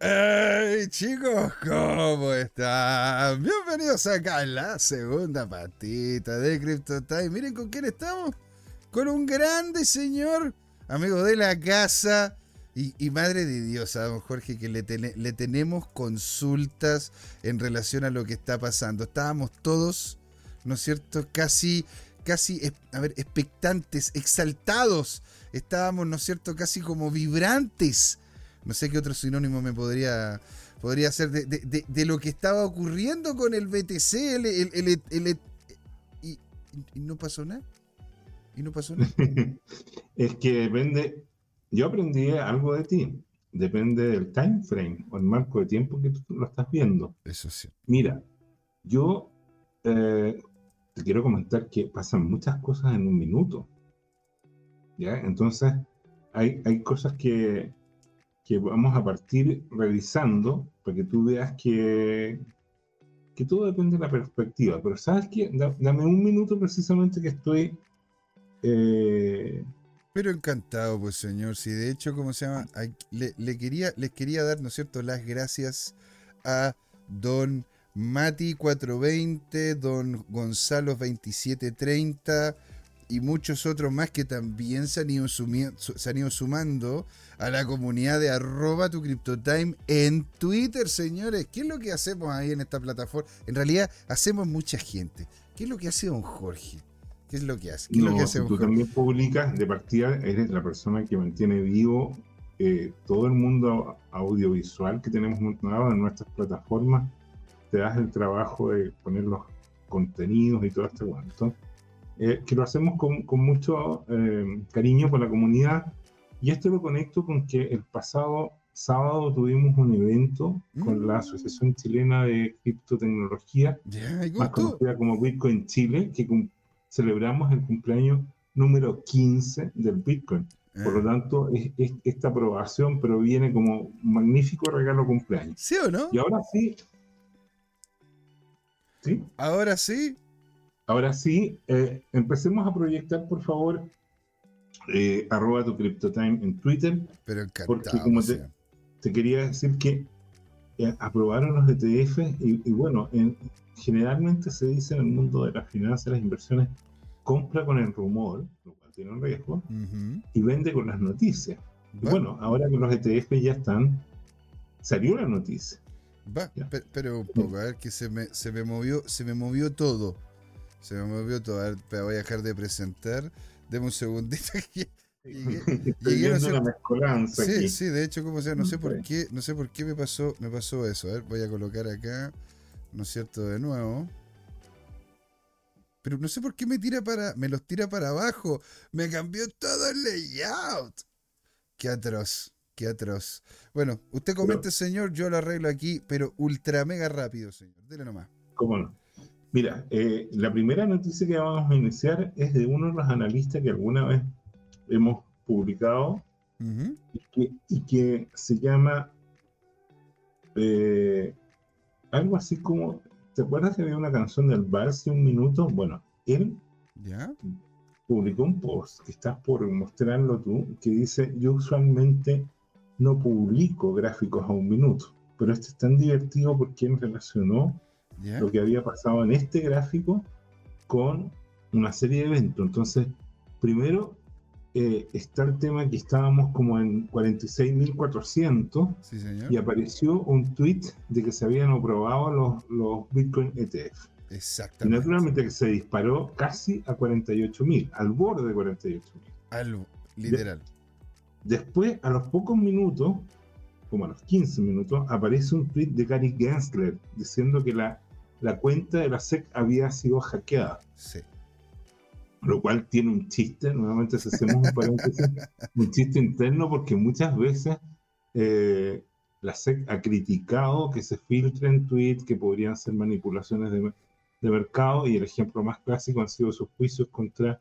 Hey chicos, ¿cómo están? Bienvenidos acá a la segunda patita de CryptoTime. Miren con quién estamos. Con un grande señor, amigo de la casa y, madre de Dios, a don Jorge, que le, le tenemos consultas en relación a lo que está pasando. Estábamos todos, ¿no es cierto? Casi, casi, a ver, expectantes, exaltados. Estábamos, ¿no es cierto? Casi como vibrantes no sé qué otro sinónimo me podría, podría ser de, lo que estaba ocurriendo con el BTC el, y, no pasó nada. Y no pasó nada. es que depende, yo aprendí algo de ti. Depende del time frame o el marco de tiempo que tú lo estás viendo. Eso sí. Mira, yo eh, te quiero comentar que pasan muchas cosas en un minuto. ¿Ya? Entonces, hay, hay cosas que, que vamos a partir revisando para que tú veas que, que todo depende de la perspectiva. Pero sabes qué, dame un minuto precisamente que estoy... Eh, pero encantado, pues señor. Si de hecho, ¿cómo se llama? Le, quería, les quería dar, ¿no es cierto?, las gracias a don Mati 420, don Gonzalo 2730 y muchos otros más que también se han, ido se han ido sumando a la comunidad de arroba tu CryptoTime en Twitter, señores. ¿Qué es lo que hacemos ahí en esta plataforma? En realidad hacemos mucha gente. ¿Qué es lo que hace don Jorge? ¿Qué es lo que hace? ¿Qué es lo que hace tú también publicas, de partida, eres la persona que mantiene vivo eh, todo el mundo audiovisual que tenemos montado en nuestras plataformas. Te das el trabajo de poner los contenidos y todo este cuento. Eh, que lo hacemos con, con mucho eh, cariño con la comunidad. Y esto lo conecto con que el pasado sábado tuvimos un evento con la mm. Asociación Chilena de Criptotecnología, más conocida como Bitcoin Chile, que celebramos el cumpleaños número 15 del Bitcoin. Por lo ah. tanto, esta aprobación proviene como un magnífico regalo cumpleaños. ¿Sí o no? Y ahora sí. ¿Sí? Ahora sí. Ahora sí, eh, empecemos a proyectar, por favor, eh, arroba tu CryptoTime en Twitter. Pero Porque como te, quería decir que eh, aprobaron los ETF y, bueno, generalmente se dice en el mundo de las finanzas, las inversiones, compra con el rumor, lo cual tiene un riesgo, y vende con las noticias. Y bueno, ahora que los ETF ya están, salió la noticia. Va, pero, un poco, a ver que se me, se me movió, se me movió todo se me movió todo. A ver, voy a dejar de presentar. Deme un segundito. Llegué, una mezcolanza sí, sí, de hecho, como sea, no sé por qué, no sé por qué me pasó, me pasó eso. A ver, voy a colocar acá, ¿no es cierto? De nuevo. Pero no sé por qué me tira para, me los tira para abajo. Me cambió todo el layout. Qué atroz, qué atroz. Bueno, usted comente, señor, yo lo arreglo aquí, pero ultra mega rápido, señor. Dele nomás. ¿Cómo no? Mira, eh, la primera noticia que vamos a iniciar es de uno de los analistas que alguna vez hemos publicado y, que, se llama eh, algo así como, ¿te acuerdas que había una canción del Vals un minuto? Bueno, él publicó un post que estás por mostrarlo tú, que dice, yo usualmente no publico gráficos a un minuto, pero este es tan divertido porque él relacionó lo que había pasado en este gráfico con una serie de eventos. Entonces, primero eh, está el tema que estábamos como en 46.400 y apareció un tweet de que se habían aprobado los, los Bitcoin ETF. Exactamente. Y naturalmente que se disparó casi a 48.000, al borde de 48.000. Algo, literal. después, a los pocos minutos, como a los 15 minutos, aparece un tweet de Gary Gensler diciendo que la la cuenta de la SEC había sido hackeada. Sí. Lo cual tiene un chiste, nuevamente si hacemos un paréntesis, un chiste interno porque muchas veces eh, la SEC ha criticado que se filtren tweets que podrían ser manipulaciones de, de mercado y el ejemplo más clásico han sido sus juicios contra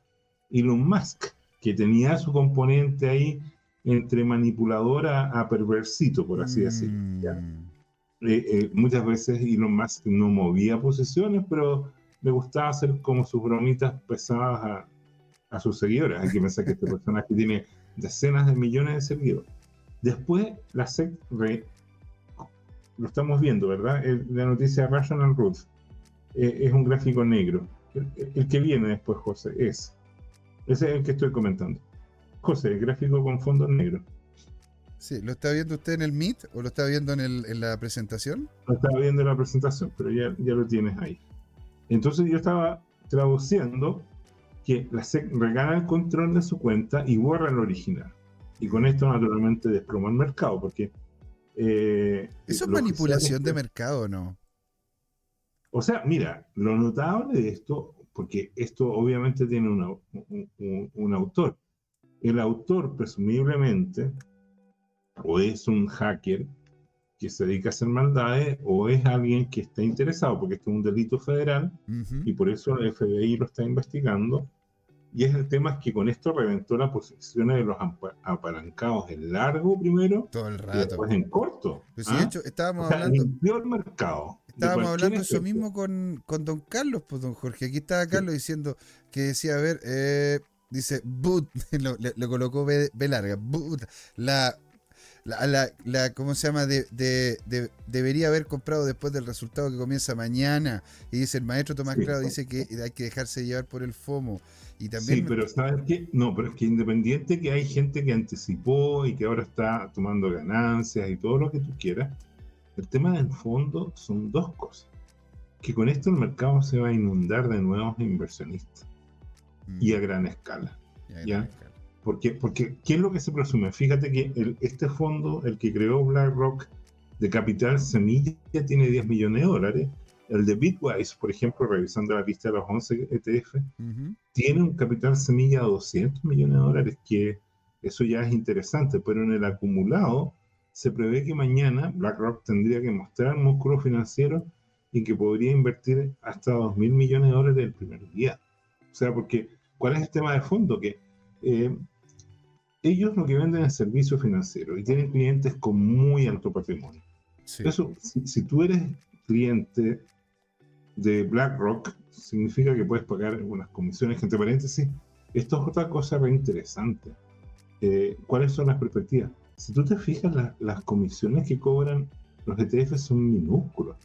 Elon Musk, que tenía su componente ahí entre manipuladora a perversito, por así decirlo. Mm. Eh, eh, muchas veces Elon Musk no movía posiciones, pero le gustaba hacer como sus bromitas pesadas a, sus seguidores. Hay que pensar que este personaje tiene decenas de millones de seguidores. Después la SEC lo estamos viendo, ¿verdad? la noticia Rational Roots eh, es un gráfico negro. El, que viene después, José, es. Ese es el que estoy comentando. José, el gráfico con fondo negro. Sí, ¿lo está viendo usted en el Meet o lo está viendo en, el, en la presentación? Lo estaba viendo en la presentación, pero ya, ya lo tienes ahí. Entonces yo estaba traduciendo que la SEC regala el control de su cuenta y borra el original. Y con esto naturalmente desploma el mercado, porque... Eh, ¿Eso es manipulación de mercado o no? O sea, mira, lo notable de esto, porque esto obviamente tiene un, autor. El autor presumiblemente o es un hacker que se dedica a hacer maldades o es alguien que está interesado, porque esto es un delito federal y por eso el FBI lo está investigando y es el tema que con esto reventó las posiciones de los apalancados en largo primero Todo el rato. y después en corto. Pues ¿ah? hecho, estábamos hablando. Limpió el mercado. Estábamos hablando eso mismo con, con, don Carlos, pues don Jorge. Aquí estaba Carlos diciendo que decía, a ver, eh, dice, boot, lo, colocó B, larga, boot, la la, la, ¿cómo se llama? De, de, debería haber comprado después del resultado que comienza mañana. Y dice el maestro Tomás Claro, dice que hay que dejarse llevar por el FOMO. Y también sí, pero ¿sabes qué? No, pero es que independiente que hay gente que anticipó y que ahora está tomando ganancias y todo lo que tú quieras, el tema del fondo son dos cosas. Que con esto el mercado se va a inundar de nuevos inversionistas mm. y a gran escala. ¿ya? Porque, porque, ¿qué es lo que se presume? Fíjate que este fondo, el que creó BlackRock de capital semilla, tiene 10 millones de dólares. El de Bitwise, por ejemplo, revisando la lista de los 11 ETF, tiene un capital semilla de 200 millones de dólares, que eso ya es interesante, pero en el acumulado se prevé que mañana BlackRock tendría que mostrar músculo financiero y que podría invertir hasta 2 mil millones de dólares el primer día. O sea, porque, ¿cuál es el tema de fondo? Que eh, ellos lo que venden es servicios financieros y tienen clientes con muy alto patrimonio. Eso, si, tú eres cliente de BlackRock, significa que puedes pagar unas comisiones, entre paréntesis, esto es otra cosa re interesante. Eh, ¿Cuáles son las perspectivas? Si tú te fijas, las comisiones que cobran los ETF son minúsculas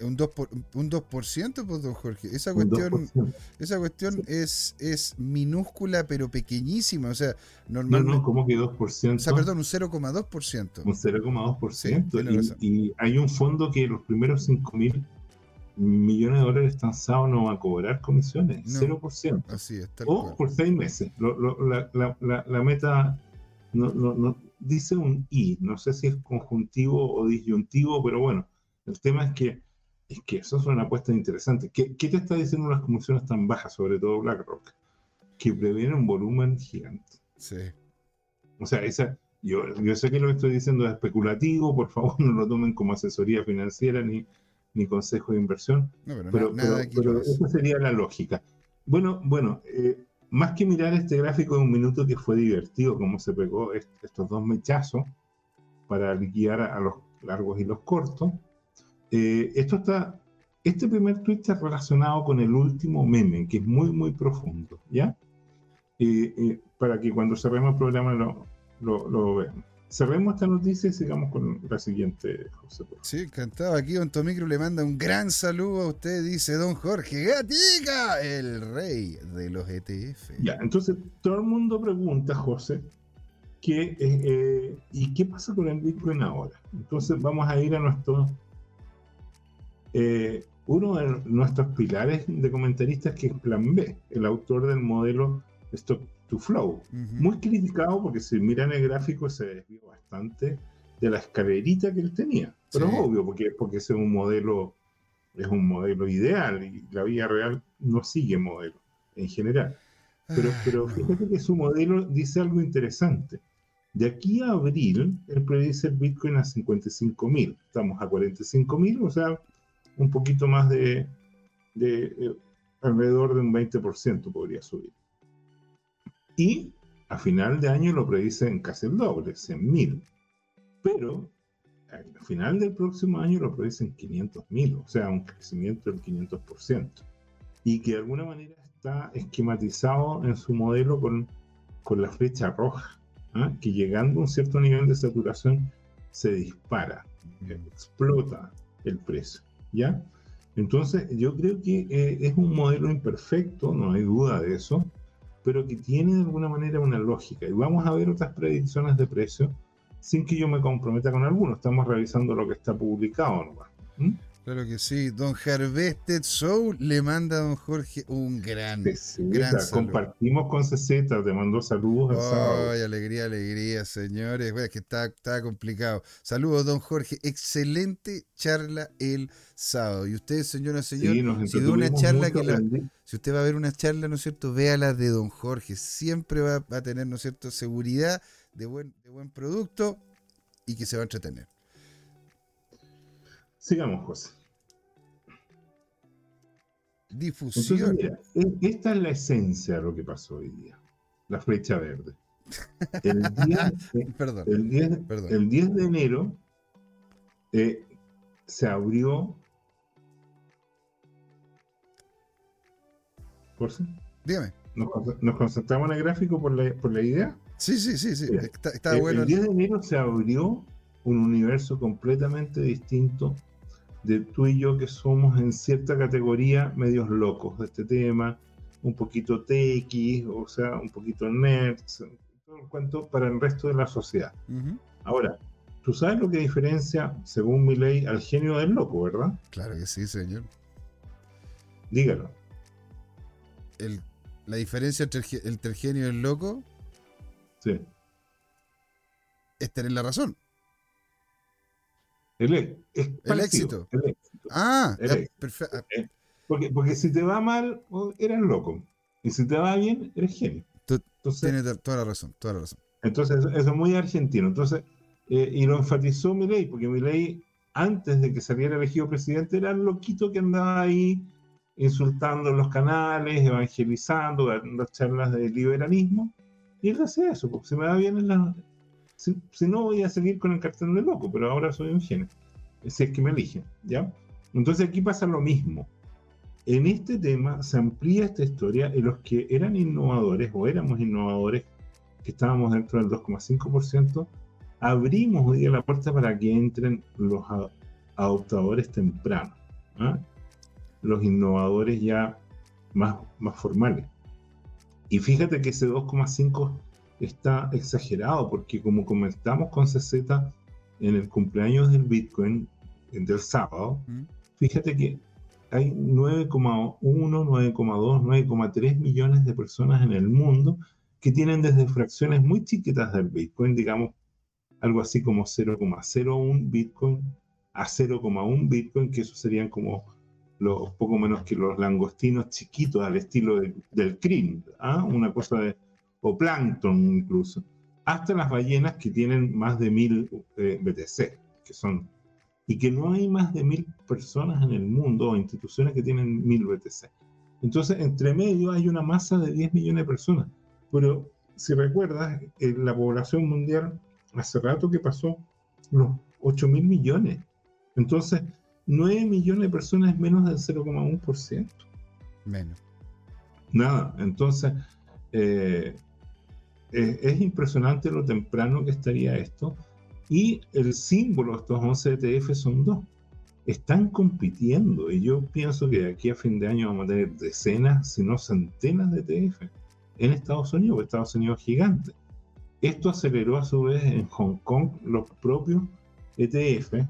un 2%, por, un 2% pues, don Jorge. Esa cuestión, esa cuestión es, es minúscula pero pequeñísima. O sea, normalmente. No, no, ¿cómo que 2%? O sea, perdón, un 0,2%. Un 0,2%. y, y, hay un fondo que los primeros 5 mil millones de dólares están no va a cobrar comisiones. 0%. Así es. o por 6 meses. la, la, la, meta no, no, no, dice un I. No sé si es conjuntivo o disyuntivo, pero bueno. El tema es que es que eso es una apuesta interesante. ¿Qué, te está diciendo las comisiones tan bajas, sobre todo BlackRock? Que previene un volumen gigante. Sí. O sea, esa, yo, yo sé que lo que estoy diciendo es especulativo, por favor no lo tomen como asesoría financiera ni, ni consejo de inversión. pero, pero, esa sería la lógica. Bueno, bueno, eh, más que mirar este gráfico de un minuto que fue divertido, como se pegó estos dos mechazos para liquidar a los largos y los cortos, eh, esto está, este primer tweet está relacionado con el último meme, que es muy, muy profundo, ¿ya? Eh, eh, para que cuando cerremos el programa lo, lo, vean. Cerremos esta noticia y sigamos con la siguiente, José. Sí, encantado. Aquí Don Tomicro le manda un gran saludo a usted, dice Don Jorge Gatica, el rey de los ETF. Ya, entonces todo el mundo pregunta, José, ¿qué, ¿y qué pasa con el Bitcoin ahora? Entonces vamos a ir a nuestro eh, uno de nuestros pilares de comentaristas que es Plan B, el autor del modelo Stock to Flow. Muy criticado porque si miran el gráfico se desvió bastante de la escalerita que él tenía. Pero es obvio, porque, porque ese es un modelo, es un modelo ideal y la vida real no sigue modelo en general. Pero, ah, pero fíjate que su modelo dice algo interesante. De aquí a abril, él predice el Bitcoin a 55 mil. Estamos a 45 mil, o sea, un poquito más de, eh, alrededor de un 20% podría subir. Y a final de año lo predicen casi el doble, 100.000. Pero al final del próximo año lo predicen 500.000, o sea, un crecimiento del 500%. Y que de alguna manera está esquematizado en su modelo con, con la flecha roja, ¿ah? que llegando a un cierto nivel de saturación se dispara explota el precio, ¿ya? Entonces, yo creo que eh, es un modelo imperfecto, no hay duda de eso, pero que tiene de alguna manera una lógica. Y vamos a ver otras predicciones de precio sin que yo me comprometa con alguno. Estamos revisando lo que está publicado. ¿no? Claro que sí. Don Harvested Soul le manda a don Jorge un gran, gran Compartimos con CZ, te mandó saludos el sábado. Ay, alegría, alegría, señores. Bueno, es que está, está complicado. Saludos, don Jorge. Excelente charla el sábado. Y usted, señora, señor, si una charla que si usted va a ver una charla, ¿no es cierto? Véala de don Jorge. Siempre va, va a tener, ¿no es cierto?, seguridad de buen, de buen producto y que se va a entretener. Sigamos, José. Difusión. esta es la esencia de lo que pasó hoy día. La flecha verde. El 10, perdón, el 10, El 10 de enero eh, se abrió. ¿Por sí? Dígame. ¿Nos, concentramos en el gráfico por la, por la idea? Sí, sí, sí, sí. Está, bueno. El 10 de enero se abrió un universo completamente distinto de tú y yo que somos en cierta categoría medios locos de este tema, un poquito TX, o sea, un poquito nerds, todo el cuento para el resto de la sociedad. Ahora, tú sabes lo que diferencia, según mi ley, al genio del loco, ¿verdad? Claro que sí, señor. Dígalo. la diferencia entre el, genio y el loco sí. es tener la razón. El, éxito. Ah, perfecto. Eh, porque, porque si te va mal, eres loco. Y si te va bien, eres genio. tienes toda la razón, toda la razón. Entonces, eso, es muy argentino. Entonces, eh, y lo enfatizó ley porque ley antes de que saliera elegido presidente, era el loquito que andaba ahí insultando los canales, evangelizando, dando charlas de liberalismo. Y él hace eso, porque se me va bien en la, si, no, voy a seguir con el cartón de loco, pero ahora soy un genio. Si es que me eligen, ¿ya? Entonces aquí pasa lo mismo. En este tema se amplía esta historia y los que eran innovadores o éramos innovadores, que estábamos dentro del 2,5%, abrimos hoy día la puerta para que entren los adoptadores tempranos, ¿ah? los innovadores ya más, más formales. Y fíjate que ese 2,5% está exagerado, porque como comentamos con CZ en el cumpleaños del Bitcoin del sábado, fíjate que hay 9,1, 9,2, 9,3 millones de personas en el mundo que tienen desde fracciones muy chiquitas del Bitcoin, digamos algo así como 0,01 Bitcoin a 0,1 Bitcoin, que eso serían como los poco menos que los langostinos chiquitos al estilo del CRIM, ¿ah? una cosa de o plancton incluso, hasta las ballenas que tienen más de mil eh, BTC, que son, y que no hay más de mil personas en el mundo o instituciones que tienen mil BTC. Entonces, entre medio hay una masa de 10 millones de personas. Pero si recuerdas, en la población mundial hace rato que pasó los 8 mil millones. Entonces, 9 millones de personas es menos del 0,1%. Menos. Nada. Entonces, eh, es, impresionante lo temprano que estaría esto. Y el símbolo de estos 11 ETF son dos. Están compitiendo y yo pienso que de aquí a fin de año vamos a tener decenas, si no centenas de ETF en Estados Unidos, Estados Unidos gigante. Esto aceleró a su vez en Hong Kong los propios ETF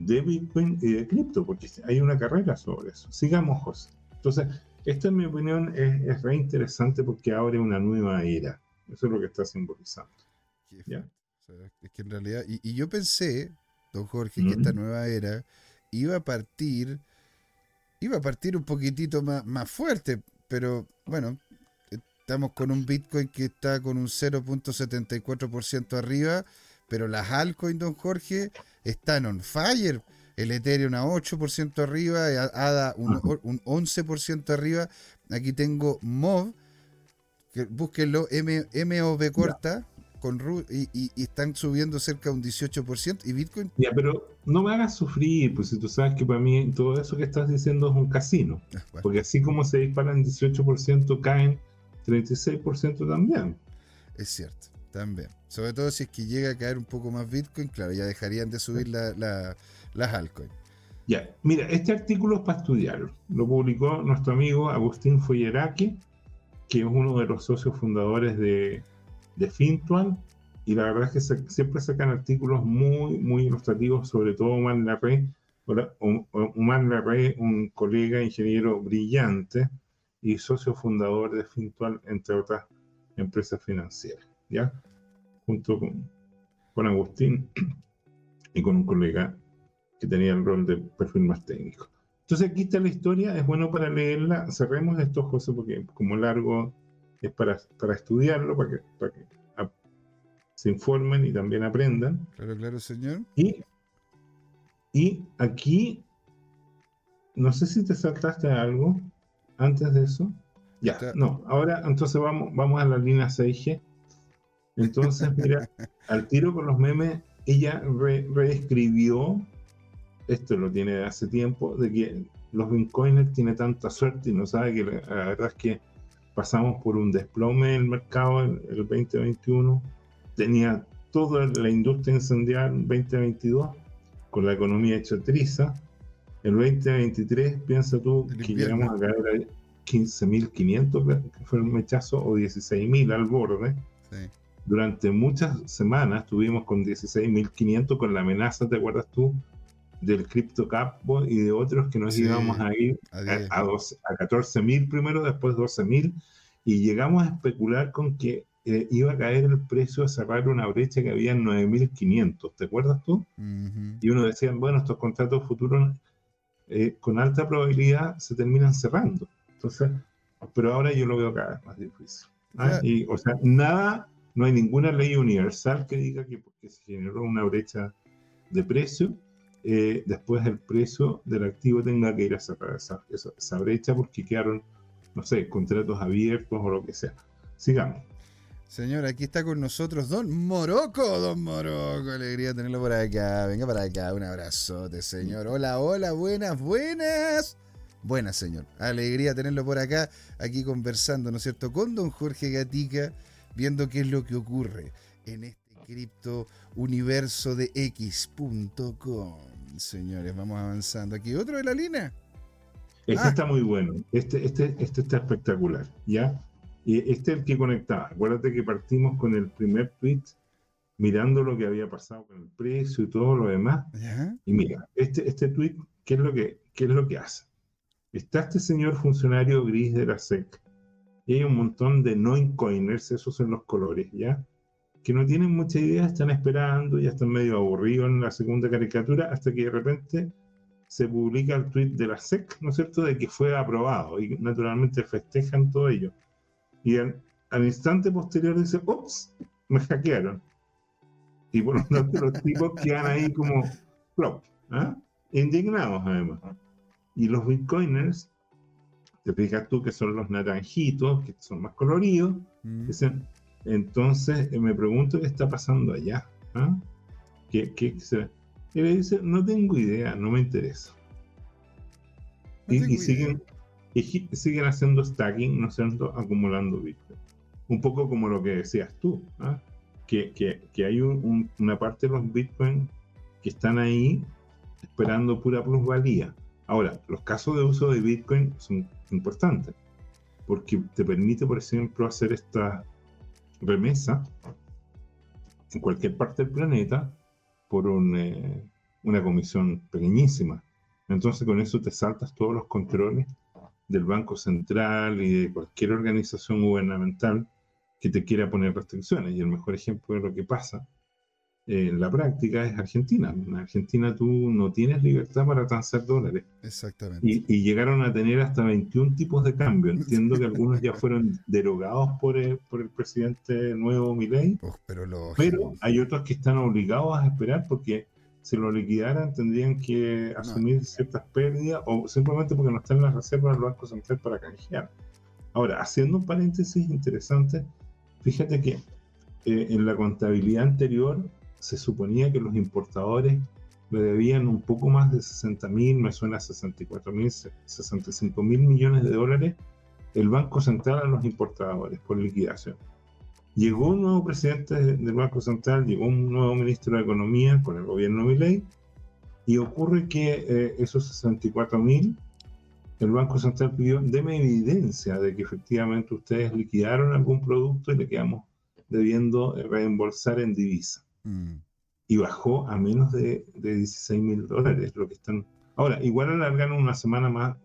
de Bitcoin y de cripto, porque hay una carrera sobre eso. Sigamos, José. Entonces, esto en mi opinión es, es re interesante porque abre una nueva era. Eso es lo que está simbolizando. es que en realidad, y, yo pensé, don Jorge, que esta nueva era iba a partir, iba a partir un poquitito más, más fuerte, pero bueno, estamos con un Bitcoin que está con un 0.74% arriba, pero las altcoins, don Jorge, están on fire. El Ethereum a 8% arriba, ADA un, un 11% arriba. Aquí tengo MOV búsquenlo, M, MOV corta, con y, y, están subiendo cerca de un 18%, y Bitcoin... Ya, pero no me hagas sufrir, pues si tú sabes que para mí todo eso que estás diciendo es un casino, ah, porque así como se disparan 18%, caen 36% también. Es cierto, También. Sobre todo si es que llega a caer un poco más Bitcoin, claro, ya dejarían de subir las altcoins. Ya, mira, este artículo es para estudiarlo. Lo publicó nuestro amigo Agustín Foyeraki, que es uno de los socios fundadores de, de Fintual. Y la verdad es que siempre sacan artículos muy, muy ilustrativos, sobre todo Omar Larrey. Omar Larrey, un colega ingeniero brillante y socio fundador de Fintual, entre otras empresas financieras. ¿ya? Junto con, con Agustín y con un colega que tenía el rol de perfil más técnico. Entonces aquí está la historia, es bueno para leerla. Cerremos esto, José, porque como largo es para, para estudiarlo, para que, para que se informen y también aprendan. Claro, claro, señor. Y, y aquí, no sé si te saltaste algo antes de eso. Ya, no, ahora entonces vamos, vamos a la línea 6G. Entonces, mira, al tiro con los memes, ella reescribió esto lo tiene de hace tiempo, de que los bitcoiners tienen tanta suerte y no sabe que la, verdad es que pasamos por un desplome en el mercado en el 2021, tenía toda la industria incendiada en 2022 con la economía hecha triza. El 2023, piensa tú que llegamos a caer a 15.500, que fue un mechazo, o 16.000 al borde. Durante muchas semanas estuvimos con 16.500 con la amenaza, ¿te acuerdas tú? Del CryptoCap y de otros que nos íbamos a ir a, a, a 14.000 primero, después 12.000 y llegamos a especular con que eh, iba a caer el precio a cerrar una brecha que había en 9.500, ¿te acuerdas tú? Y uno decía, bueno, estos contratos futuros eh, con alta probabilidad se terminan cerrando. Entonces, pero ahora yo lo veo cada vez más difícil. ¿ah? Y, o sea, nada, no hay ninguna ley universal que diga que porque se generó una brecha de precio, eh, después el precio del activo tenga que ir a cerrar esa, esa, brecha porque quedaron, no sé, contratos abiertos o lo que sea. Sigamos. Señor, aquí está con nosotros Don Moroco, Don Moroco, alegría tenerlo por acá. Venga para acá, un abrazote, señor. Hola, hola, buenas, buenas. Buenas, señor. Alegría tenerlo por acá, aquí conversando, ¿no es cierto?, con Don Jorge Gatica, viendo qué es lo que ocurre en este cripto universo de x.com. Señores, vamos avanzando. Aquí otro de la línea. Este ah. está muy bueno. Este, este, este está espectacular. ¿Ya? Y este es el que conectaba. Acuérdate que partimos con el primer tweet mirando lo que había pasado con el precio y todo lo demás. Y mira, este, este tweet, ¿qué es, lo que, ¿qué es lo que hace? Está este señor funcionario gris de la SEC y hay un montón de no incoiners, esos son los colores, ¿ya? Que no tienen mucha idea, están esperando, ya están medio aburridos en la segunda caricatura, hasta que de repente se publica el tweet de la SEC, ¿no es cierto?, de que fue aprobado y naturalmente festejan todo ello. Y al, instante posterior dice, ups, me hackearon. Y por lo tanto los tipos quedan ahí como flop, ¿ah? indignados además. Y los bitcoiners, te fijas tú que son los naranjitos, que son más coloridos, mm. dicen, entonces eh, me pregunto qué está pasando allá. ¿ah? ¿Qué, Y le dice, no tengo idea, no me interesa. y, siguen, y, siguen haciendo stacking, no siendo acumulando Bitcoin. Un poco como lo que decías tú, ¿ah? que, que, hay una parte de los Bitcoin que están ahí esperando pura plusvalía. Ahora, los casos de uso de Bitcoin son importantes, porque te permite, por ejemplo, hacer estas remesa en cualquier parte del planeta por eh, una comisión pequeñísima. Entonces con eso te saltas todos los controles del Banco Central y de cualquier organización gubernamental que te quiera poner restricciones. Y el mejor ejemplo de lo que pasa en la práctica es Argentina. En Argentina tú no tienes libertad para transar dólares. Exactamente. Y, llegaron a tener hasta 21 tipos de cambio. Entiendo que algunos ya fueron derogados por el, por el presidente nuevo Milei. pero, pero hay otros que están obligados a esperar porque si lo liquidaran tendrían que asumir ciertas pérdidas o simplemente porque no están las reservas del Banco Central para canjear. Ahora, haciendo un paréntesis interesante, fíjate que eh, en la contabilidad anterior se suponía que los importadores le debían un poco más de 60 mil, me suena 64 mil, 65 mil millones de dólares el Banco Central a los importadores por liquidación. Llegó un nuevo presidente del Banco Central, llegó un nuevo ministro de Economía con el gobierno Milei, y ocurre que eh, esos 64 mil, el Banco Central pidió, deme evidencia de que efectivamente ustedes liquidaron algún producto y le quedamos debiendo reembolsar en divisa. Mm. Y bajó a menos de, de 16 mil dólares, lo que están... Ahora, igual alargaron una semana más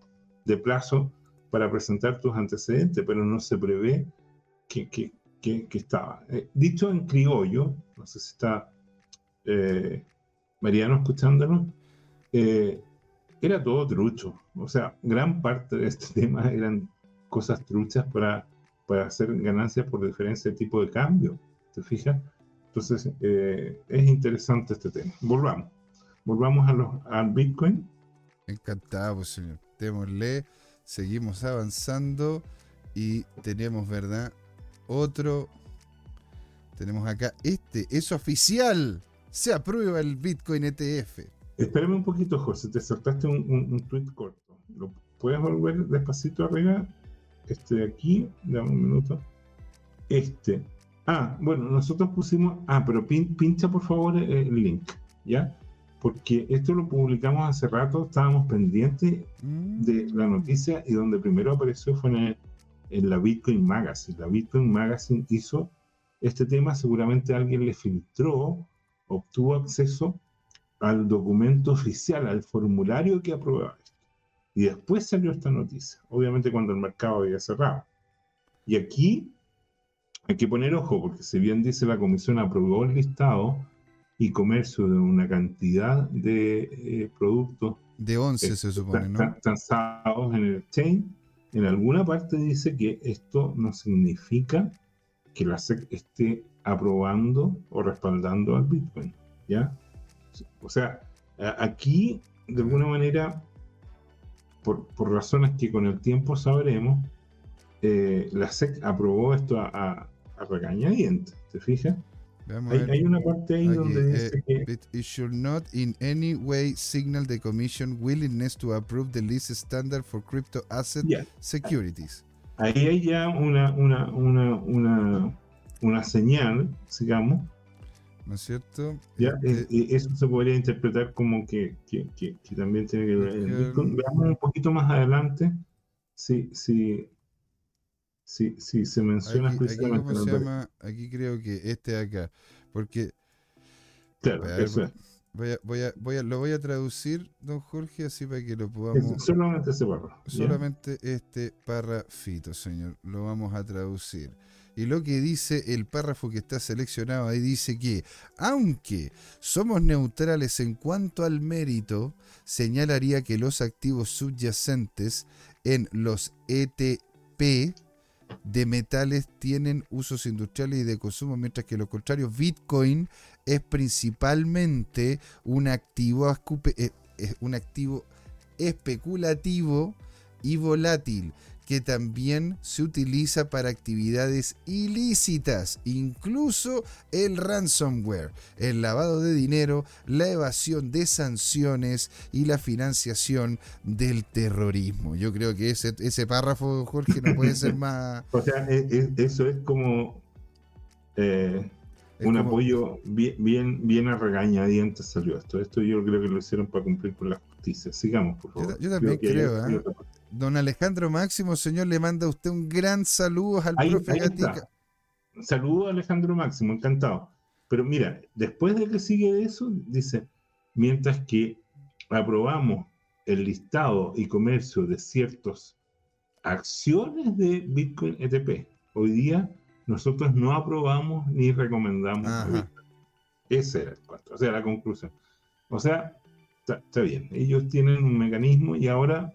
de plazo para presentar tus antecedentes, pero no se prevé que, que, que, estaba. Eh, dicho en criollo, no sé si está eh, Mariano escuchándonos, eh, era todo trucho. O sea, gran parte de este tema eran cosas truchas para, para hacer ganancias por diferencia de tipo de cambio. ¿Te fijas? Entonces, es interesante este tema. Volvamos. Volvamos a los, al Bitcoin. Encantado, señor. Démosle, seguimos avanzando y tenemos, ¿verdad? Otro. Tenemos acá este. Es oficial. Se aprueba el Bitcoin ETF. Espérame un poquito, José. Te saltaste un, un, tweet corto. ¿Lo puedes volver despacito arriba? Este aquí. Dame un minuto. Este. Ah, bueno, nosotros pusimos. Ah, pero pincha por favor el link. ¿Ya? Porque esto lo publicamos hace rato. Estábamos pendientes de la noticia y donde primero apareció fue en el en la Bitcoin Magazine. La Bitcoin Magazine hizo este tema, seguramente alguien le filtró, obtuvo acceso al documento oficial, al formulario que aprobaba esto. Y después salió esta noticia, obviamente cuando el mercado había cerrado. Y aquí hay que poner ojo, porque si bien dice la comisión aprobó el listado y comercio de una cantidad de eh, productos. De 11 se supone, ¿no? Transados en el chain, en alguna parte dice que esto no significa que la SEC esté aprobando o respaldando al Bitcoin, ¿ya? O sea, aquí, de alguna manera, por, razones que con el tiempo sabremos, eh, la SEC aprobó esto a, a regañadientes, ¿te fijas? Hay, una parte ahí donde eh, dice que... It should not in any way signal the Commission willingness to approve the list standard for crypto asset securities. Ahí hay ya una, una, una, una, una señal, digamos. ¿No es cierto? Ya, este eso se podría interpretar como que, que, que, también tiene que ver. Veamos un poquito más adelante si, si, si, si se menciona aquí, Aquí, ¿cómo se llama? aquí creo que este acá. Porque. Claro, eso es. Voy a, voy, a, voy a, lo voy a traducir, don Jorge, así para que lo podamos. solamente ese párrafo. Solamente este párrafito, señor. Lo vamos a traducir. Y lo que dice el párrafo que está seleccionado ahí dice que, aunque somos neutrales en cuanto al mérito, señalaría que los activos subyacentes en los ETP de metales tienen usos industriales y de consumo, mientras que lo contrario, Bitcoin es principalmente un activo, eh, un activo especulativo y volátil que también se utiliza para actividades ilícitas, incluso el ransomware, el lavado de dinero, la evasión de sanciones y la financiación del terrorismo. Yo creo que ese, ese párrafo, Jorge, no puede ser más... o sea, e, e, eso es como... Eh, un apoyo bien, bien, bien a regañadientes salió esto. Esto yo creo que lo hicieron para cumplir con la justicia. Sigamos, por favor. Yo, también creo, ¿eh? Don Alejandro Máximo, señor, le manda a usted un gran saludo al profe Gatica. Saludo a Alejandro Máximo, encantado. Pero mira, después de que sigue eso, dice, mientras que aprobamos el listado y comercio de ciertas acciones de Bitcoin ETP, hoy día nosotros no aprobamos ni recomendamos. Ese era el cuarto, o sea, la conclusión. O sea, está bien, ellos tienen un mecanismo y ahora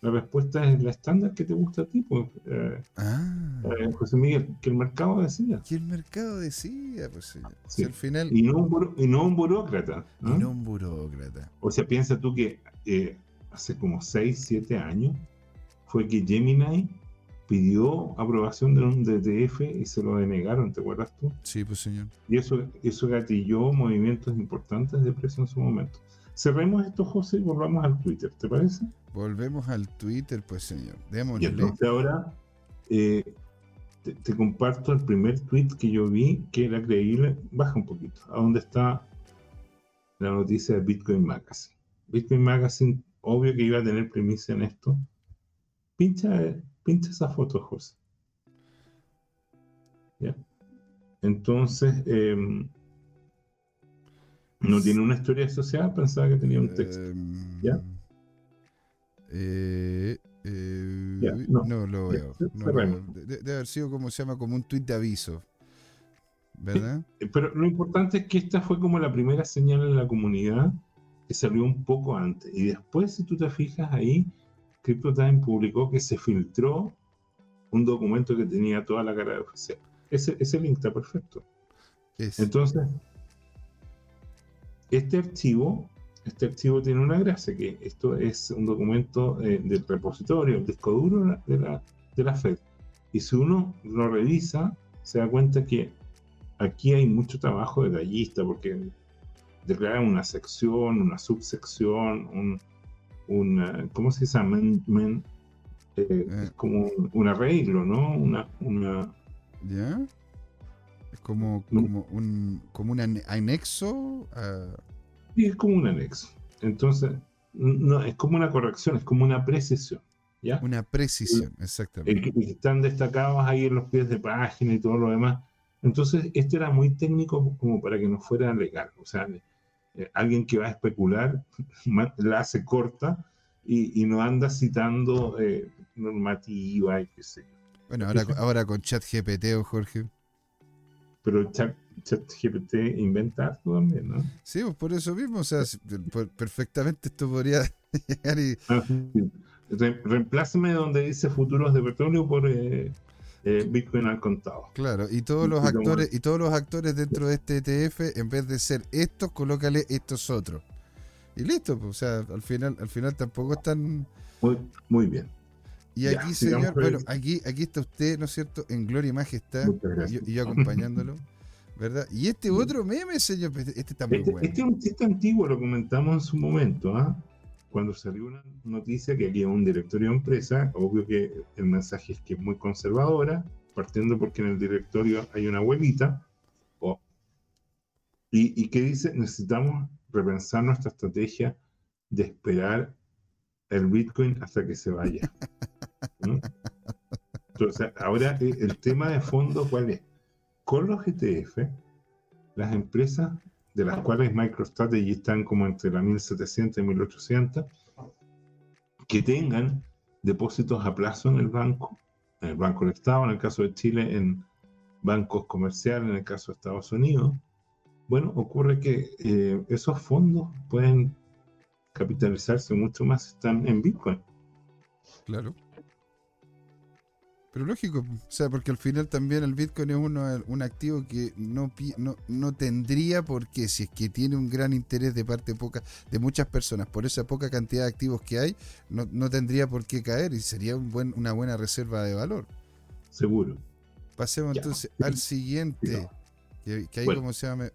la respuesta es la estándar que te gusta a ti, pues, eh, ah. Eh, José Miguel, que el mercado decida. Que el mercado decida, pues al final... y, no un y no un burócrata. Y no un burócrata. O sea, piensa tú que eh, hace como 6, 7 años fue que Gemini pidió aprobación de un DTF y se lo denegaron, ¿te acuerdas tú? Sí, pues señor. Y eso, eso gatilló movimientos importantes de precio en su momento. Cerremos esto, José, y volvamos al Twitter, ¿te parece? Volvemos al Twitter, pues señor. Démosle. Y entonces ahora, eh, te, comparto el primer tweet que yo vi que era creíble. Baja un poquito. ¿A dónde está la noticia de Bitcoin Magazine? Bitcoin Magazine, obvio que iba a tener primicia en esto. Pincha, pincha esa foto, José. ¿Ya? Entonces, em, no tiene una historia asociada, pensaba que tenía un texto. Em, ¿Ya? Eh, eh, no. lo veo. debe haber sido como se llama, como un tweet de aviso. ¿Verdad? Eh, pero lo importante es que esta fue como la primera señal en la comunidad que salió un poco antes. Y después, si tú te fijas ahí, CryptoTime publicó que se filtró un documento que tenía toda la cara de oficial. Ese, ese link está perfecto. Entonces, este archivo este archivo tiene una gracia, que esto es un documento eh, del repositorio, el disco duro de la, de la FED. Y si uno lo revisa, se da cuenta que aquí hay mucho trabajo detallista, porque declaran una sección, una subsección, un, un ¿cómo se dice? Eh, eh. Es como un, arreglo, ¿no? Una, una... ¿Ya? Es como, como un, como un anexo a es como un anexo. Entonces, no, es como una corrección, es como una precisión. ¿ya? Una precisión, exactamente. El, están destacados ahí en los pies de página y todo lo demás. Entonces, este era muy técnico como para que no fuera legal. O sea, eh, alguien que va a especular la hace corta y, no anda citando eh, normativa y qué sé yo. Bueno, ahora, ahora con ChatGPT o Jorge. Pero chat, ChatGPT inventa también, ¿no? Sí, pues por eso mismo, o sea, perfectamente esto podría llegar y... Ah, reemplázame donde dice futuros de petróleo por eh, eh, Bitcoin al contado. Claro, y todos los actores y todos los actores dentro de este ETF, en vez de ser estos, colócale estos otros. Y listo, pues, o sea, al final, al final tampoco están... Muy, muy bien. Y aquí, señor, bueno, aquí, aquí está usted, ¿no es cierto?, en gloria y majestad, y yo acompañándolo. ¿verdad? Y este otro meme, señor, este, este está muy este, bueno. Este antiguo, lo comentamos en su momento, ¿ah? Cuando salió una noticia que aquí hay un directorio de empresa, obvio que el mensaje es que es muy conservadora, partiendo porque en el directorio hay una abuelita, y, y que dice, necesitamos repensar nuestra estrategia de esperar el Bitcoin hasta que se vaya. Entonces, ahora eh, el tema de fondo, ¿cuál es? con los ETF, las empresas de las cuales MicroStrategy están como entre la 1700 y 1800, que tengan depósitos a plazo en el banco, en el Banco del Estado, en el caso de Chile, en bancos comerciales, en el caso de Estados Unidos, bueno, ocurre que eh, esos fondos pueden capitalizarse mucho más están en Bitcoin. Claro. Pero lógico, o sea, porque al final también el Bitcoin es uno, un activo que no, no, no tendría por qué, si es que tiene un gran interés de parte poca, de muchas personas, por esa poca cantidad de activos que hay, no, no tendría por qué caer y sería un buen, una buena reserva de valor. Seguro. Pasemos entonces al siguiente, que, ahí como se llama,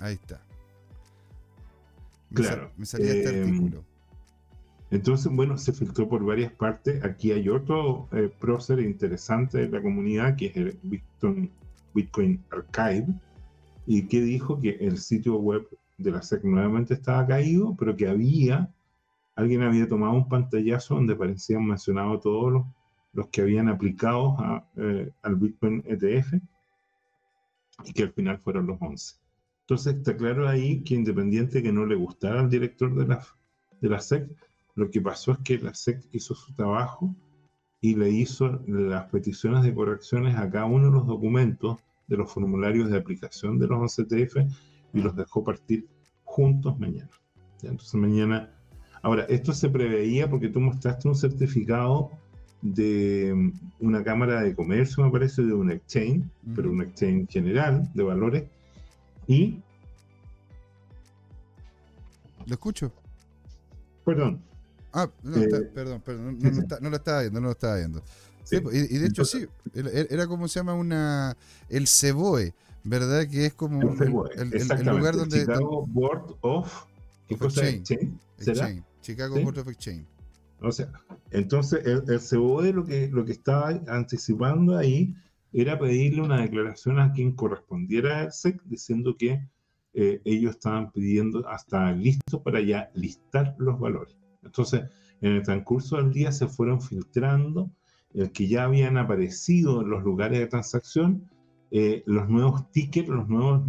ahí está. Claro. me salía este em, artículo. Entonces, bueno, se filtró por varias partes. Aquí hay otro eh, prócer interesante de la comunidad, que es el Bitcoin, Archive, y que dijo que el sitio web de la SEC nuevamente estaba caído, pero que había, alguien había tomado un pantallazo donde aparecían mencionados todos los, los que habían aplicado eh, al Bitcoin ETF, y que al final fueron los 11. Entonces está claro ahí que independiente que no le gustara al director de la, de la SEC, lo que pasó es que la SEC hizo su trabajo y le hizo las peticiones de correcciones a cada uno de los documentos de los formularios de aplicación de los 11TF y los dejó partir juntos mañana. Entonces mañana... Ahora, esto se preveía porque tú mostraste un certificado de mm, una cámara de comercio, me parece, de un exchange, pero un exchange general de valores. Y... Lo escucho. Perdón, Ah, no, eh, perdón, perdón, no, lo estaba viendo, no lo estaba viendo. Pues, y, de hecho sí, era como se llama una el CEBOE, ¿verdad? Que es como el, el, lugar donde Chicago Board of, ¿qué cosa Exchange, Chicago Board of Exchange. O sea, entonces el, el CEBOE lo que lo que estaba anticipando ahí era pedirle una declaración a quien correspondiera al SEC diciendo que eh, ellos estaban pidiendo hasta listo para ya listar los valores. Entonces, en el transcurso del día se fueron filtrando el que ya habían aparecido en los lugares de transacción, eh, los nuevos tickets, los nuevos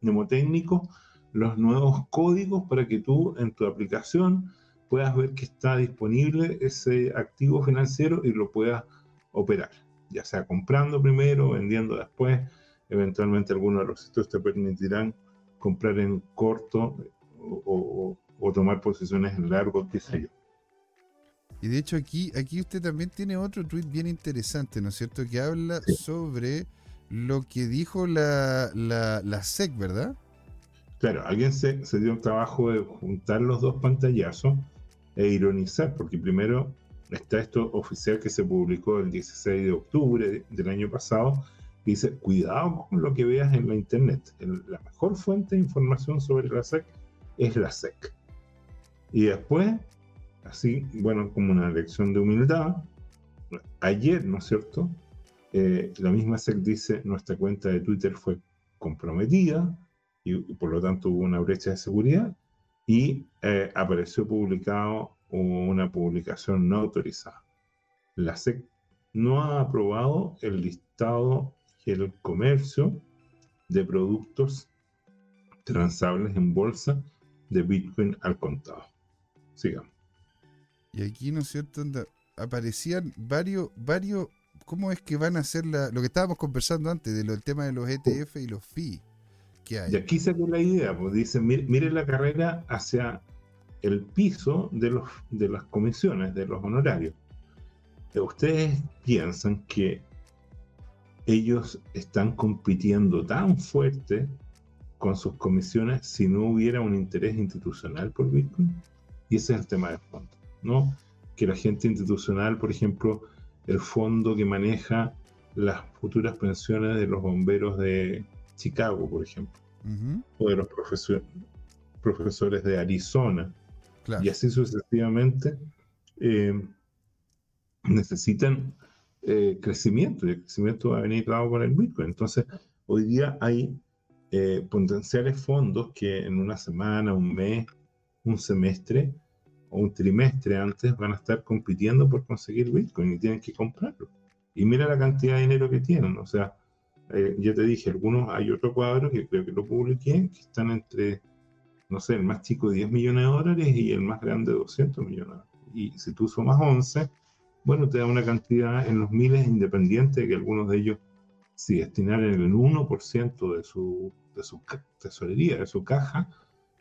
mnemotécnicos, los nuevos códigos para que tú en tu aplicación puedas ver que está disponible ese activo financiero y lo puedas operar, ya sea comprando primero, vendiendo después, eventualmente algunos de los sitios te permitirán comprar en corto o, tomar posiciones en largo, qué sé yo. Y de hecho aquí, aquí usted también tiene otro tweet bien interesante, ¿no es cierto? Que habla sobre lo que dijo la, la, SEC, ¿verdad? Claro, alguien se, se, dio el trabajo de juntar los dos pantallazos e ironizar, porque primero está esto oficial que se publicó el 16 de octubre del año pasado, dice, cuidado con lo que veas en la internet. la mejor fuente de información sobre la SEC es la SEC. Y después, así, bueno, como una lección de humildad, ayer, ¿no es cierto? Eh, la misma SEC dice, nuestra cuenta de Twitter fue comprometida y, por lo tanto hubo una brecha de seguridad y eh, apareció publicado una publicación no autorizada. La SEC no ha aprobado el listado y el comercio de productos transables en bolsa de Bitcoin al contado. Sigamos. Y aquí, ¿no es cierto? aparecían varios, varios ¿cómo es que van a hacer la, lo que estábamos conversando antes de del tema de los ETF y los FI que hay? Y aquí salió la idea, pues dicen, mire, la carrera hacia el piso de, los, de las comisiones, de los honorarios. ¿Ustedes piensan que ellos están compitiendo tan fuerte con sus comisiones si no hubiera un interés institucional por Bitcoin? Y ese es el tema de fondo, ¿no? Que la gente institucional, por ejemplo, el fondo que maneja las futuras pensiones de los bomberos de Chicago, por ejemplo, o de los profesores de Arizona, y así sucesivamente, eh, necesitan eh, crecimiento, y el crecimiento va a venir dado por el Bitcoin. Entonces, hoy día hay eh, potenciales fondos que en una semana, un mes, un semestre, o un trimestre antes van a estar compitiendo por conseguir Bitcoin y tienen que comprarlo. Y mira la cantidad de dinero que tienen. O sea, eh, yo te dije, algunos, hay otro cuadro que creo que lo publiqué, que están entre, no sé, el más chico 10 millones de dólares y el más grande 200 millones. Y si tú sumas 11, bueno, te da una cantidad en los miles independiente de que algunos de ellos, si destinaran el 1% de su, de su tesorería, de su caja,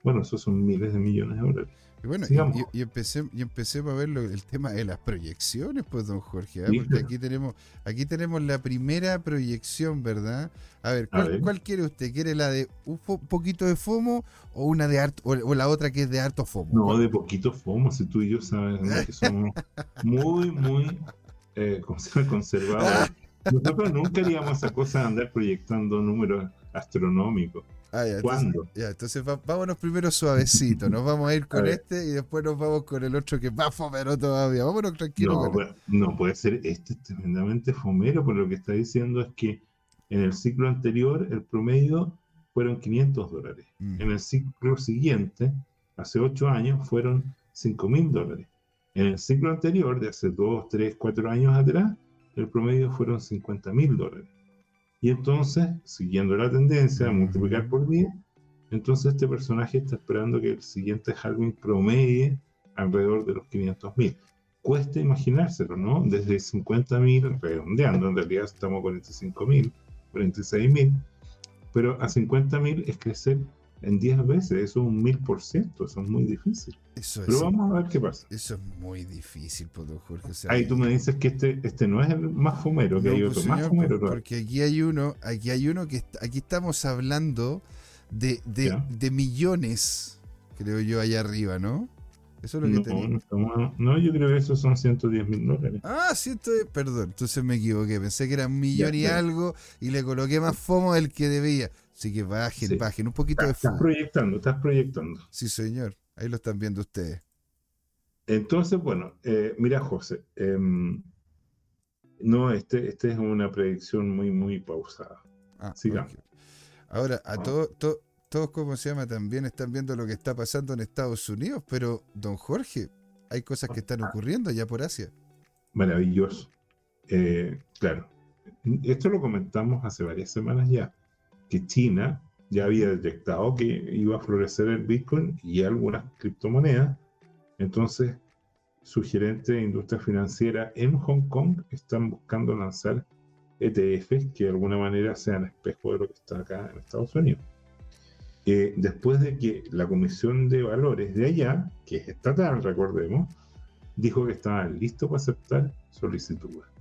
bueno, esos son miles de millones de dólares. Y bueno, y, empecé, y empecé a ver el tema de las proyecciones, pues, don Jorge, ¿ah? porque aquí tenemos, aquí tenemos la primera proyección, ¿verdad? A ver, ¿cuál, quiere usted? ¿Quiere la de un poquito de FOMO o una de harto, o, la otra que es de harto FOMO? No, de poquito FOMO, si tú y yo sabes que somos muy, muy eh, conservadores. Nosotros nunca haríamos esa cosa de andar proyectando números astronómicos. Ah, ya, ¿Cuándo? Entonces, ya, entonces vámonos primero suavecito. Nos vamos a ir con este y después nos vamos con el otro que es más fomero todavía. Vámonos tranquilo. No, no puede ser. Este es tremendamente fomero, por lo que está diciendo es que en el ciclo anterior el promedio fueron 500 dólares. Mm. En el ciclo siguiente, hace 8 años, fueron 5 mil dólares. En el ciclo anterior, de hace 2, 3, 4 años atrás, el promedio fueron 50 mil dólares. Y entonces, siguiendo la tendencia de multiplicar por 10, entonces este personaje está esperando que el siguiente halving promedie alrededor de los 500.000. Cuesta imaginárselo, ¿no? Desde 50.000, redondeando, en realidad estamos a 45.000, 46.000, pero a 50.000 es crecer en 10 veces, eso es un 1000%, eso es muy difícil. Pero vamos a ver qué pasa. Eso es muy difícil, pues, Jorge. Ahí tú me dices que este, este no es el más fumero, que hay otro pues, más fumero. Porque aquí hay uno, aquí hay uno que aquí estamos hablando de, de, millones, creo yo, allá arriba, ¿no? Eso es lo que no, no, yo creo que esos son 110 mil dólares. Ah, ciento, perdón, entonces me equivoqué. Pensé que era un millón y algo y le coloqué más FOMO del que debía. Así que bajen, bajen un poquito de FOMO. Estás proyectando, estás proyectando. Sí, señor. Ahí lo están viendo ustedes. Entonces, bueno, eh, mira, José, em, No, este, este es una predicción muy, muy pausada. Ah, Sigamos. Ahora, a todos, todos, ¿cómo se llama? También están viendo lo que está pasando en Estados Unidos, pero, don Jorge, hay cosas que están ocurriendo ya por Asia. Maravilloso. Eh, claro, esto lo comentamos hace varias semanas ya, que China ya había detectado que iba a florecer el Bitcoin y algunas criptomonedas. Entonces, su gerente de industria financiera en Hong Kong están buscando lanzar ETFs que de alguna manera sean espejo de lo que está acá en Estados Unidos. Eh, después de que la Comisión de Valores de allá, que es estatal, recordemos, dijo que estaban listos para aceptar solicitudes.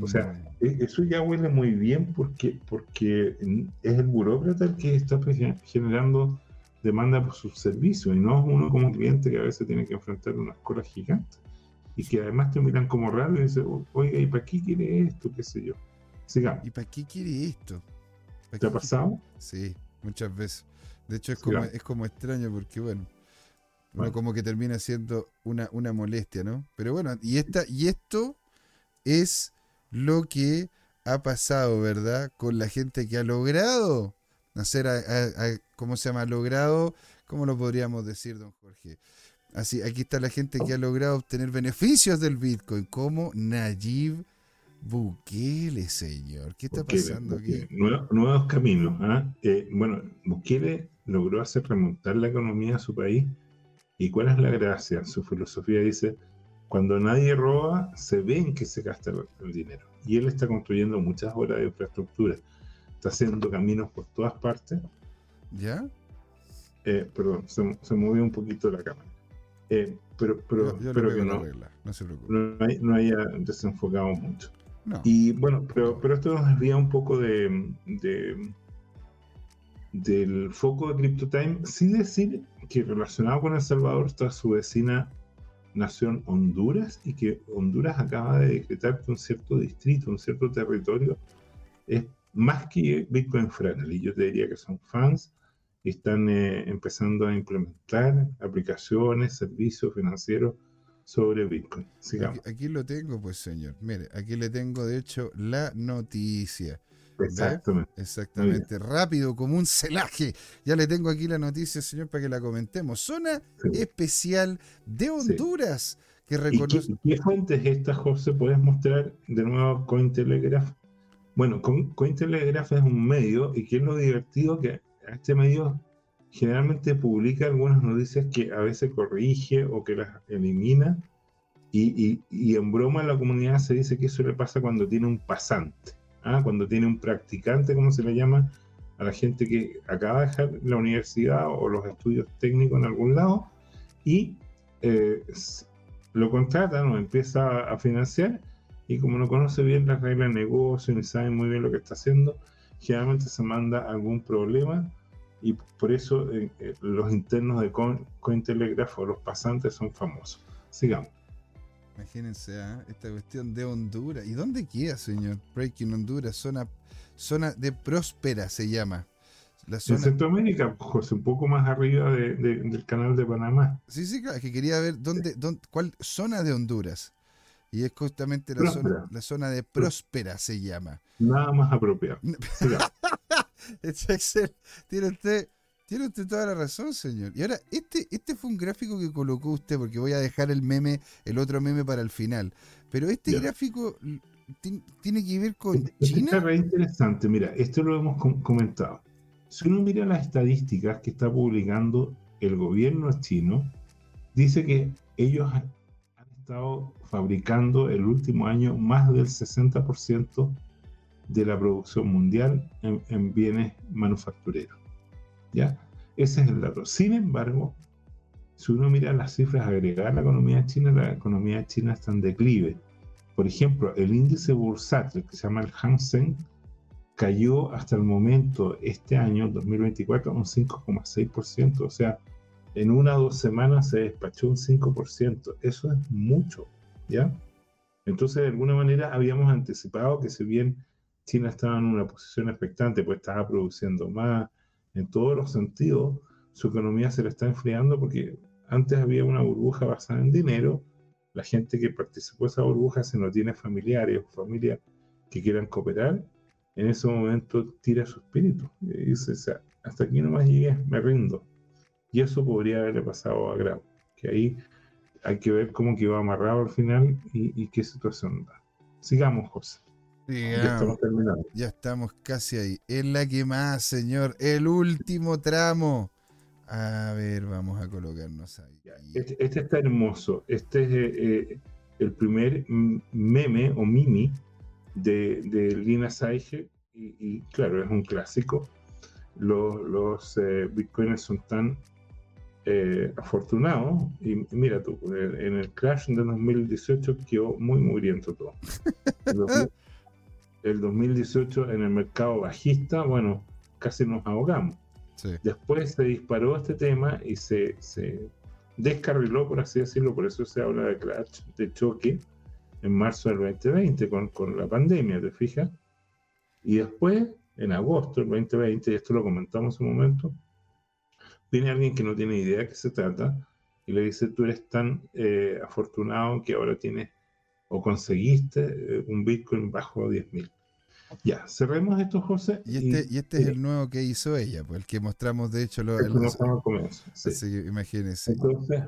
O sea, mm. e, eso ya huele muy bien porque, porque es el burócrata el que está generando demanda por sus servicios y no uno como cliente que a veces tiene que enfrentar unas colas gigantes y que además te miran como raro y dicen, oiga, ¿y para qué quiere esto? ¿Qué sé yo? ¿Y para qué quiere esto? ¿Te ha pasado? Sí, muchas veces. De hecho, es, como, es como extraño porque, bueno, como que termina siendo una, una molestia, ¿no? Pero bueno, y, esta, y esto es lo que ha pasado, ¿verdad? Con la gente que ha logrado hacer, ¿cómo se llama? Logrado, ¿cómo lo podríamos decir, don Jorge? Así, aquí está la gente que ha logrado obtener beneficios del Bitcoin, como Nayib Bukele, señor. ¿Qué está pasando aquí? Nuevos, caminos. ¿ah? Eh, bueno, Bukele logró hacer remontar la economía a su país. ¿Y cuál es la gracia? Su filosofía dice, cuando nadie roba, se ven que se gasta el, dinero. Y él está construyendo muchas horas de infraestructura. Está haciendo caminos por todas partes. ¿Ya? Eh, perdón, se, movió un poquito la cámara. Eh, pero pero, pero que no, no, se preocupe. no, haya desenfocado mucho. Y bueno, pero, pero esto nos desvía un poco de, de del foco de CryptoTime. Sí decir que relacionado con El Salvador está su vecina nación Honduras y que Honduras acaba de decretar que un cierto distrito, un cierto territorio es más que Bitcoin friendly. Yo te diría que son fans y están eh, empezando a implementar aplicaciones, servicios financieros sobre Bitcoin. Aquí, lo tengo, pues señor. Mire, aquí le tengo de hecho la noticia. Exactamente. Exactamente. Rápido, como un celaje. Ya le tengo aquí la noticia, señor, para que la comentemos. Zona especial de Honduras. Que reconoce... ¿Qué, fuentes estas, José? ¿Puedes mostrar de nuevo Cointelegraph? Bueno, Cointelegraph es un medio y que es lo divertido que este medio generalmente publica algunas noticias que a veces corrige o que las elimina. Y, y en broma en la comunidad se dice que eso le pasa cuando tiene un pasante. ¿Ah? cuando tiene un practicante, como se le llama, a la gente que acaba de dejar la universidad o los estudios técnicos en algún lado y eh, lo contratan o empieza a financiar y como no conoce bien las reglas de negocio ni sabe muy bien lo que está haciendo, generalmente se manda algún problema y por eso eh, eh, los internos de Cointelegraph o los pasantes son famosos. Sigamos. Imagínense ¿ah? esta cuestión de Honduras. ¿Y dónde queda, señor? Breaking Honduras, zona, zona de próspera se llama. La zona... En Centroamérica, José, un poco más arriba del canal de Panamá. Sí, sí, claro, que quería ver dónde, dónde, cuál zona de Honduras. Y es justamente la zona, la zona de próspera se llama. Nada más apropiado. Tiene usted tiene usted toda la razón, señor. Y ahora, este, este fue un gráfico que colocó usted, porque voy a dejar el meme, el otro meme para el final. Pero este gráfico tiene que ver con China. Es interesante, mira, esto lo hemos comentado. Si uno mira las estadísticas que está publicando el gobierno chino, dice que ellos han estado fabricando el último año más del 60% de la producción mundial en bienes manufactureros. ¿Ya? Ese es el dato. Sin embargo, si uno mira las cifras agregadas a la economía china, la economía china está en declive. Por ejemplo, el índice bursátil, que se llama el Hang Seng, cayó hasta el momento, este año, 2024, un 5,6%. O sea, en una o dos semanas se despachó un 5%. Eso es mucho, ¿ya? Entonces, de alguna manera, habíamos anticipado que si bien China estaba en una posición expectante, pues estaba produciendo más, en todos los sentidos, su economía se le está enfriando porque antes había una burbuja basada en dinero la gente que participó de esa burbuja, si no tiene familiares o familias que quieran cooperar, en ese momento tira su espíritu. Y dice, o sea, hasta aquí nomás llegué, me rindo. Y eso podría haberle pasado a Grau, que ahí hay que ver cómo quedó amarrado al final y, qué situación da. Sigamos, José. Ya estamos terminando. Ya estamos casi ahí. Es la que más, señor. El último tramo. A ver, vamos a colocarnos ahí. Este, este está hermoso. Este es eh, el primer meme o mimi de, de Lina Saige. Y, claro, es un clásico. Los, los eh, bitcoiners son tan eh, afortunados. Y, mira tú, en el crash de 2018 quedó muy mugriento todo. el 2018 en el mercado bajista, bueno, casi nos ahogamos. Después se disparó este tema y se, se, descarriló, por así decirlo, por eso se habla de crash, de choque, en marzo del 2020 con, con la pandemia, ¿te fijas? Y después, en agosto del 2020, y esto lo comentamos un momento, viene alguien que no tiene idea de qué se trata y le dice, tú eres tan eh, afortunado que ahora tienes o conseguiste eh, un Bitcoin bajo 10.000. Ya, cerremos esto, José. Y este, y, este es el nuevo que hizo ella, pues el que mostramos, de hecho, lo, el, comienzo. Sí. imagínense. Entonces,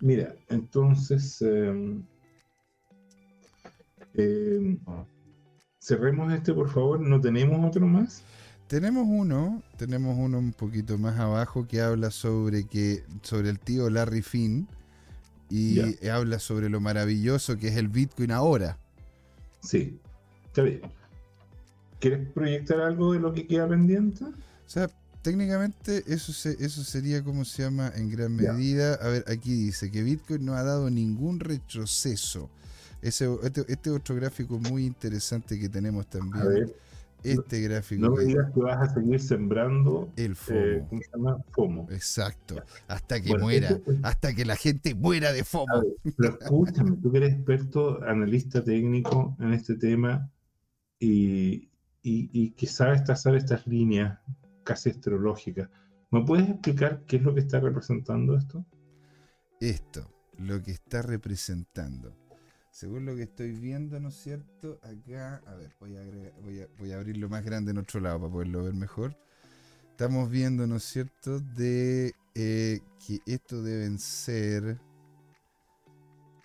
mira, entonces em, em, cerremos este, por favor. ¿No tenemos otro más? Tenemos uno, tenemos uno un poquito más abajo que habla sobre que sobre el tío Larry Finn y habla sobre lo maravilloso que es el Bitcoin ahora. Sí, está bien. ¿Quieres proyectar algo de lo que queda pendiente? O sea, técnicamente eso, eso sería como se llama en gran medida. A ver, aquí dice que Bitcoin no ha dado ningún retroceso. Ese, este, este otro gráfico muy interesante que tenemos también. A ver, este gráfico. No me digas que vas a seguir sembrando el eh, FOMO. FOMO. Exacto. Hasta que muera. hasta que la gente muera de FOMO. pero escúchame, tú que eres experto, analista técnico en este tema y, y, que sabes trazar estas líneas casi astrológicas. ¿Me puedes explicar qué es lo que está representando esto? Esto, lo que está representando. Según lo que estoy viendo, ¿no es cierto? Acá, a ver, voy a, abrirlo más grande en otro lado para poderlo ver mejor. Estamos viendo, ¿no es cierto? De eh, que esto deben ser...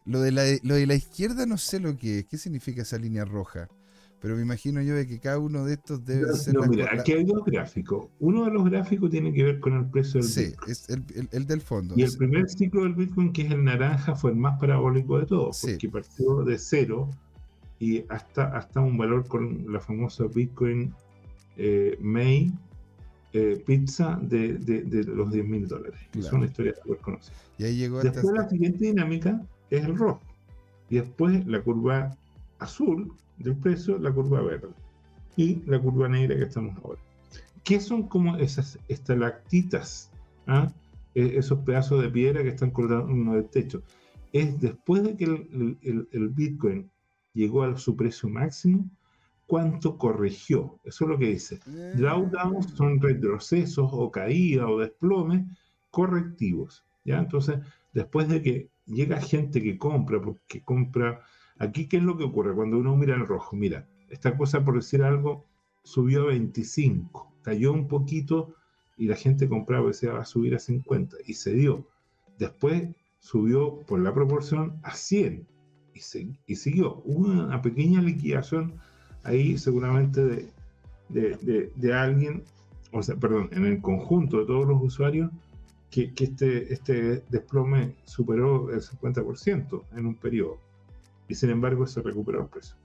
Lo de, la, lo de la izquierda no sé lo que es. ¿Qué significa esa línea roja? Pero me imagino yo de que cada uno de estos debe ser. No, mira, aquí hay dos gráficos. Uno de los gráficos tiene que ver con el precio del sí, es el, del fondo. Y el primer ciclo del Bitcoin, que es el naranja, fue el más parabólico de todos, porque partió de cero y hasta, hasta un valor con la famosa Bitcoin eh, May eh, pizza de, de, los 10 mil dólares. Es una historia súper conocida. Y ahí llegó Después la siguiente dinámica es el rojo. Y después la curva azul del precio, la curva verde y la curva negra que estamos ahora. ¿Qué son como esas estalactitas? ¿ah? E, esos pedazos de piedra que están colgando en del techo. Es después de que el, Bitcoin llegó a su precio máximo, cuánto corrigió. Eso es lo que dice. Drawdowns son retrocesos o caídas o desplomes correctivos. ¿ya? Entonces, después de que llega gente que compra, porque compra Aquí, ¿qué es lo que ocurre cuando uno mira el rojo? Mira, esta cosa, por decir algo, subió a 25, cayó un poquito y la gente compraba y decía va a subir a 50 y se dio. Después subió por la proporción a 100 y, y siguió. Hubo una pequeña liquidación ahí seguramente de, de, alguien, o sea, perdón, en el conjunto de todos los usuarios, que, que este, este desplome superó el 50% en un periodo y sin embargo se recuperó el precio.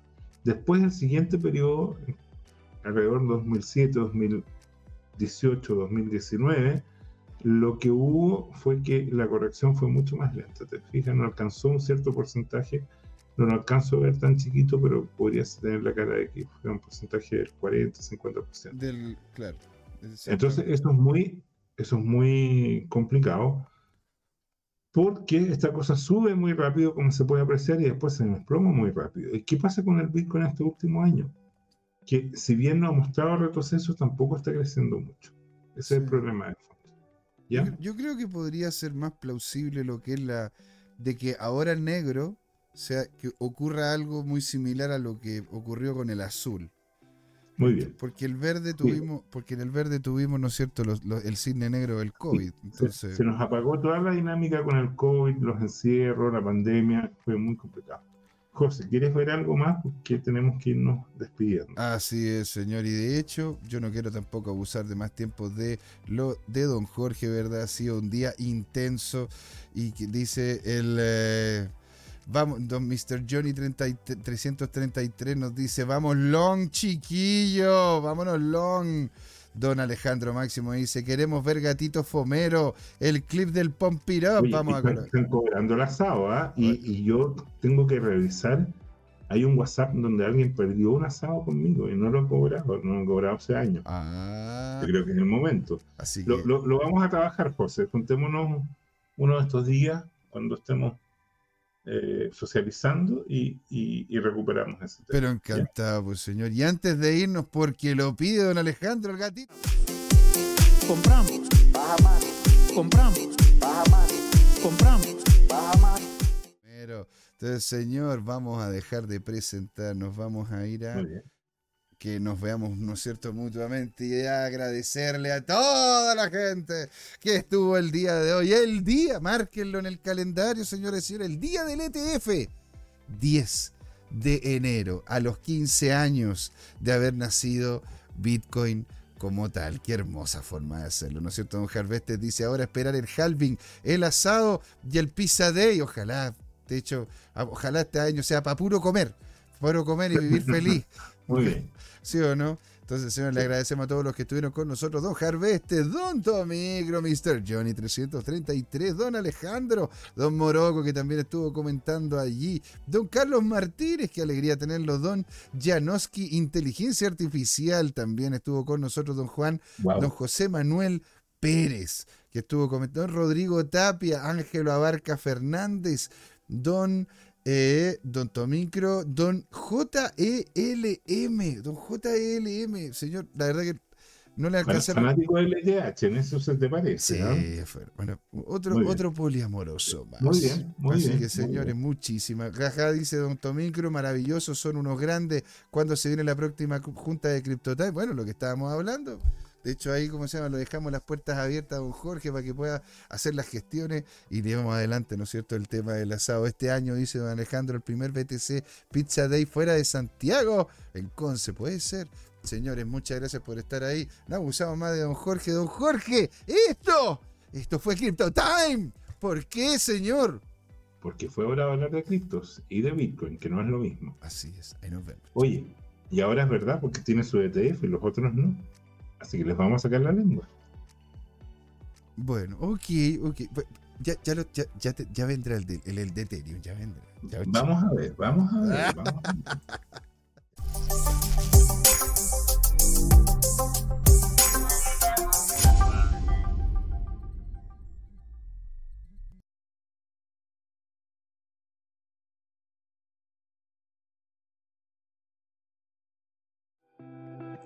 Después del siguiente periodo, alrededor de 2007, 2018, 2019, lo que hubo fue que la corrección fue mucho más lenta. Te fijas, no alcanzó un cierto porcentaje, no lo alcanzo a ver tan chiquito, pero podrías tener la cara de que fue un porcentaje del 40, 50%. Del, claro. Entonces, eso es muy, eso es muy complicado porque esta cosa sube muy rápido, como se puede apreciar, y después se desploma muy rápido. ¿Y qué pasa con el Bitcoin en este último año? Que si bien no ha mostrado retroceso, tampoco está creciendo mucho. Ese es el problema de fondo. ¿Ya? Yo, creo que podría ser más plausible lo que es la de que ahora el negro sea que ocurra algo muy similar a lo que ocurrió con el azul. Muy bien. Porque el verde tuvimos, porque en el verde tuvimos, ¿no es cierto?, el cisne negro del COVID. Entonces... Se, nos apagó toda la dinámica con el COVID, los encierros, la pandemia, fue muy complicado. José, ¿quieres ver algo más? Porque tenemos que irnos despidiendo. Así es, señor. Y de hecho, yo no quiero tampoco abusar de más tiempo de lo de don Jorge, ¿verdad? Ha sido un día intenso y que dice el... Eh, Vamos, don Mr. Johnny 333 nos dice, vamos long, chiquillo, vámonos long. Don Alejandro Máximo dice, queremos ver Gatito Fomero, el clip del Up. vamos a Están cobrando la asado, ¿ah? y, yo tengo que revisar. Hay un WhatsApp donde alguien perdió un asado conmigo y no lo he cobrado, no lo he cobrado hace años. Ah. Yo creo que es el momento. Así lo, lo vamos a trabajar, José. Juntémonos uno de estos días cuando estemos eh, socializando y, recuperamos ese Pero encantado, pues señor. Y antes de irnos, porque lo pide don Alejandro el gatito. Compramos. Baja más. Compramos. Baja más. Compramos. Baja más. Pero, entonces, señor, vamos a dejar de presentarnos. Vamos a ir a que nos veamos, ¿no es cierto?, mutuamente y agradecerle a toda la gente que estuvo el día de hoy. El día, márquenlo en el calendario, señores y señores, el día del ETF, 10 de enero, a los 15 años de haber nacido Bitcoin como tal. Qué hermosa forma de hacerlo, ¿no es cierto? Don Harvester dice ahora esperar el halving, el asado y el pizza day. Ojalá, de hecho, ojalá este año sea para puro comer, puro comer y vivir feliz. Muy bien. ¿Sí o no? Entonces, señor, le agradecemos a todos los que estuvieron con nosotros. Don Harveste, Don Tomigro, Mr. Johnny 333, Don Alejandro, Don Moroco, que también estuvo comentando allí, Don Carlos Martínez, qué alegría tenerlo, Don Janoski, Inteligencia Artificial, también estuvo con nosotros, Don Juan, Don José Manuel Pérez, que estuvo comentando, Don Rodrigo Tapia, Ángelo Abarca Fernández, Don... Eh, don Tomicro, don JELM, don JELM, señor, la verdad que no le alcanza. Fanático del LDH, en eso se te parece. Sí, bueno, otro, otro poliamoroso más. Muy bien, muy Así bien. que, señores, muchísimas. Gaja dice Don Tomicro, maravillosos, son unos grandes. cuando se viene la próxima junta de CryptoTime? Bueno, lo que estábamos hablando. De hecho, ahí, como se llama, lo dejamos las puertas abiertas a don Jorge para que pueda hacer las gestiones y llevamos adelante, ¿no es cierto?, el tema del asado. Este año, dice don Alejandro, el primer BTC Pizza Day fuera de Santiago, en Conce, puede ser. Señores, muchas gracias por estar ahí. No abusamos más de don Jorge. Don Jorge, esto, esto fue Crypto Time. ¿Por qué, señor? Porque fue hora de hablar de criptos y de Bitcoin, que no es lo mismo. Así es, ahí nos vemos. Oye, y ahora es verdad porque tiene su ETF y los otros no. Así que les vamos a sacar la lengua. Bueno, ok, ok. Ya, ya, lo, ya, ya, ya vendrá el, de, el, el de Ethereum, ya vendrá. vamos a ver, vamos a ver. Vamos a ver.